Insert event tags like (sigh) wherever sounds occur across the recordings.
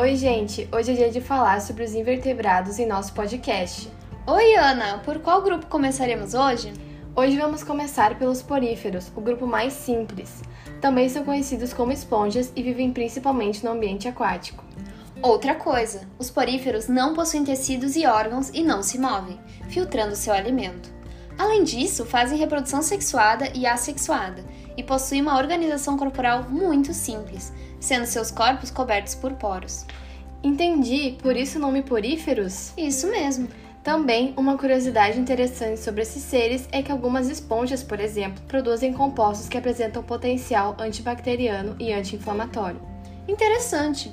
Oi, gente! Hoje é dia de falar sobre os invertebrados em nosso podcast. Oi, Ana! Por qual grupo começaremos hoje? Hoje vamos começar pelos poríferos, o grupo mais simples. Também são conhecidos como esponjas e vivem principalmente no ambiente aquático. Outra coisa, os poríferos não possuem tecidos e órgãos e não se movem, filtrando seu alimento. Além disso, fazem reprodução sexuada e assexuada e possuem uma organização corporal muito simples, sendo seus corpos cobertos por poros. Entendi, por isso o nome poríferos? Isso mesmo. Também, uma curiosidade interessante sobre esses seres é que algumas esponjas, por exemplo, produzem compostos que apresentam potencial antibacteriano e anti-inflamatório. Interessante.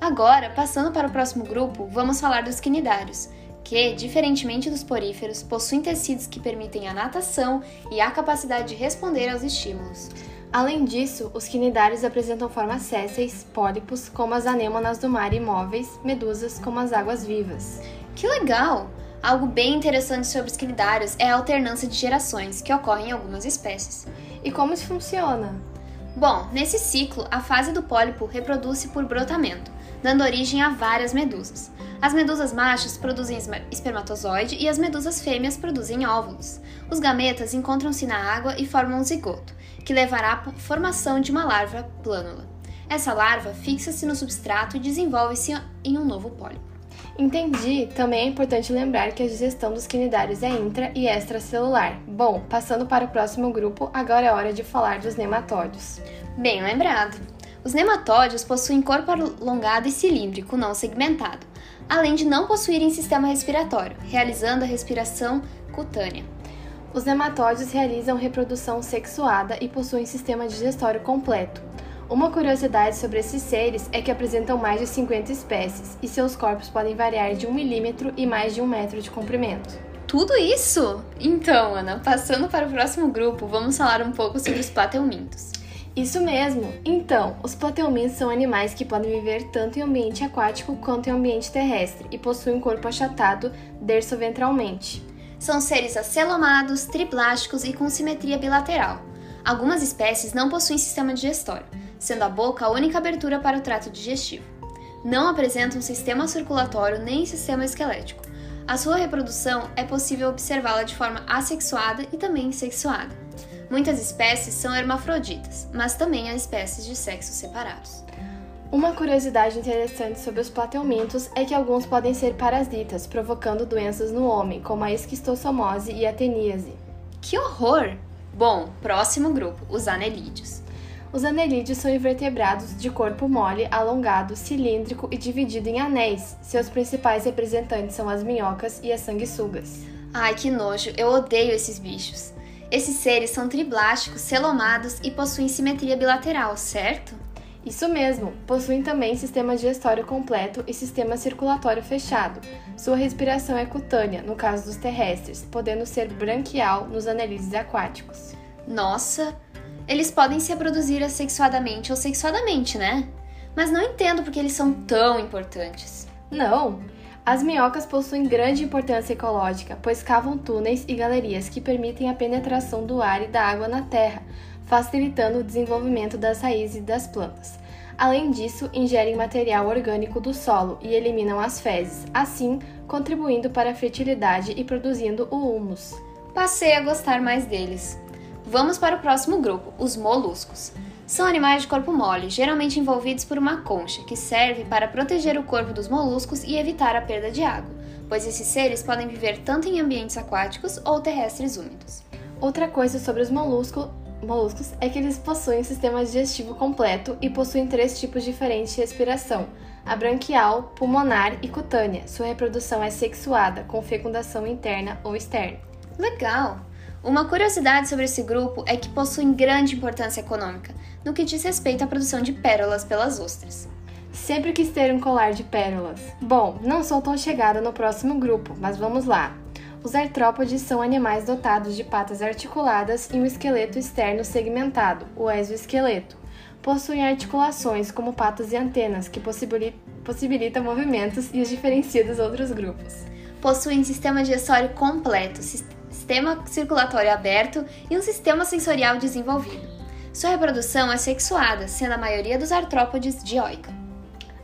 Agora, passando para o próximo grupo, vamos falar dos quinidários, que, diferentemente dos poríferos, possuem tecidos que permitem a natação e a capacidade de responder aos estímulos. Além disso, os quinidários apresentam formas sésseis, pólipos, como as anêmonas do mar imóveis, medusas, como as águas vivas. Que legal! Algo bem interessante sobre os quinidários é a alternância de gerações que ocorre em algumas espécies. E como isso funciona? Bom, nesse ciclo, a fase do pólipo reproduz-se por brotamento, dando origem a várias medusas. As medusas machos produzem espermatozoide e as medusas fêmeas produzem óvulos. Os gametas encontram-se na água e formam um zigoto, que levará à formação de uma larva plânula. Essa larva fixa-se no substrato e desenvolve-se em um novo pólipo. Entendi. Também é importante lembrar que a digestão dos quinidários é intra e extracelular. Bom, passando para o próximo grupo, agora é hora de falar dos nematódios. Bem lembrado. Os nematódios possuem corpo alongado e cilíndrico, não segmentado, além de não possuírem sistema respiratório, realizando a respiração cutânea. Os nematódios realizam reprodução sexuada e possuem sistema digestório completo. Uma curiosidade sobre esses seres é que apresentam mais de 50 espécies e seus corpos podem variar de 1 milímetro e mais de 1 metro de comprimento. Tudo isso? Então, Ana, passando para o próximo grupo, vamos falar um pouco sobre os plateumintos. Isso mesmo! Então, os plateumintos são animais que podem viver tanto em ambiente aquático quanto em ambiente terrestre e possuem um corpo achatado derso-ventralmente. São seres acelomados, triplásticos e com simetria bilateral. Algumas espécies não possuem sistema digestório, sendo a boca a única abertura para o trato digestivo. Não apresentam sistema circulatório nem sistema esquelético. A sua reprodução é possível observá-la de forma assexuada e também sexuada. Muitas espécies são hermafroditas, mas também há espécies de sexos separados. Uma curiosidade interessante sobre os plateumintos é que alguns podem ser parasitas, provocando doenças no homem, como a esquistossomose e a teníase. Que horror! Bom, próximo grupo, os anelídeos. Os anelídeos são invertebrados de corpo mole, alongado, cilíndrico e dividido em anéis. Seus principais representantes são as minhocas e as sanguessugas. Ai, que nojo! Eu odeio esses bichos. Esses seres são triblásticos, celomados e possuem simetria bilateral, certo? Isso mesmo, possuem também sistema digestório completo e sistema circulatório fechado. Sua respiração é cutânea, no caso dos terrestres, podendo ser branquial nos anelídeos aquáticos. Nossa, eles podem se reproduzir assexuadamente ou sexuadamente, né? Mas não entendo porque eles são tão importantes. Não! As minhocas possuem grande importância ecológica, pois cavam túneis e galerias que permitem a penetração do ar e da água na terra, facilitando o desenvolvimento das raízes das plantas. Além disso, ingerem material orgânico do solo e eliminam as fezes, assim contribuindo para a fertilidade e produzindo o humus. Passei a gostar mais deles. Vamos para o próximo grupo, os moluscos. São animais de corpo mole, geralmente envolvidos por uma concha, que serve para proteger o corpo dos moluscos e evitar a perda de água, pois esses seres podem viver tanto em ambientes aquáticos ou terrestres úmidos. Outra coisa sobre os moluscos, moluscos é que eles possuem um sistema digestivo completo e possuem três tipos diferentes de respiração: a branquial, pulmonar e cutânea. Sua reprodução é sexuada, com fecundação interna ou externa. Legal! Uma curiosidade sobre esse grupo é que possuem grande importância econômica no que diz respeito à produção de pérolas pelas ostras. Sempre quis ter um colar de pérolas. Bom, não sou tão chegada no próximo grupo, mas vamos lá. Os artrópodes são animais dotados de patas articuladas e um esqueleto externo segmentado, o exoesqueleto. Possuem articulações como patas e antenas, que possibilitam movimentos e os diferencia dos outros grupos. Possuem sistema digestório completo, sistema circulatório aberto e um sistema sensorial desenvolvido. Sua reprodução é sexuada, sendo a maioria dos artrópodes dioica.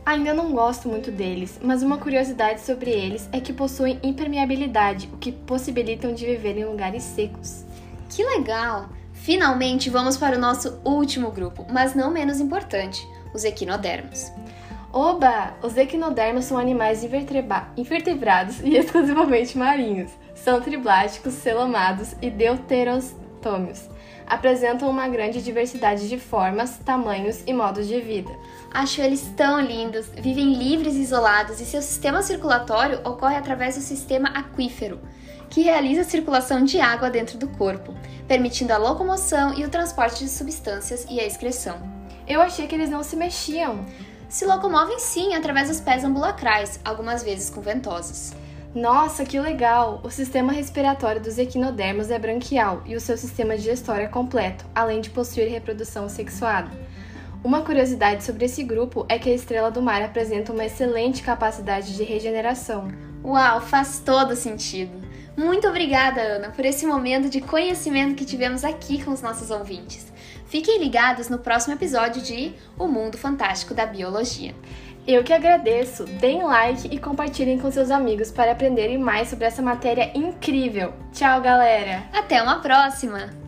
Ainda não gosto muito deles, mas uma curiosidade sobre eles é que possuem impermeabilidade, o que possibilitam de viver em lugares secos. Que legal! Finalmente vamos para o nosso último grupo, mas não menos importante, os equinodermos. Oba! Os equinodermos são animais invertebrados e (laughs) exclusivamente marinhos. São triblásticos, celomados e deuterostômios apresentam uma grande diversidade de formas, tamanhos e modos de vida. Acho eles tão lindos, vivem livres e isolados e seu sistema circulatório ocorre através do sistema aquífero, que realiza a circulação de água dentro do corpo, permitindo a locomoção e o transporte de substâncias e a excreção. Eu achei que eles não se mexiam. Se locomovem sim através dos pés ambulacrais, algumas vezes com ventosas. Nossa, que legal! O sistema respiratório dos equinodermos é branquial e o seu sistema digestório é completo, além de possuir reprodução sexuada. Uma curiosidade sobre esse grupo é que a estrela do mar apresenta uma excelente capacidade de regeneração. Uau, faz todo sentido! Muito obrigada, Ana, por esse momento de conhecimento que tivemos aqui com os nossos ouvintes. Fiquem ligados no próximo episódio de O Mundo Fantástico da Biologia. Eu que agradeço. Deem like e compartilhem com seus amigos para aprenderem mais sobre essa matéria incrível. Tchau, galera! Até uma próxima!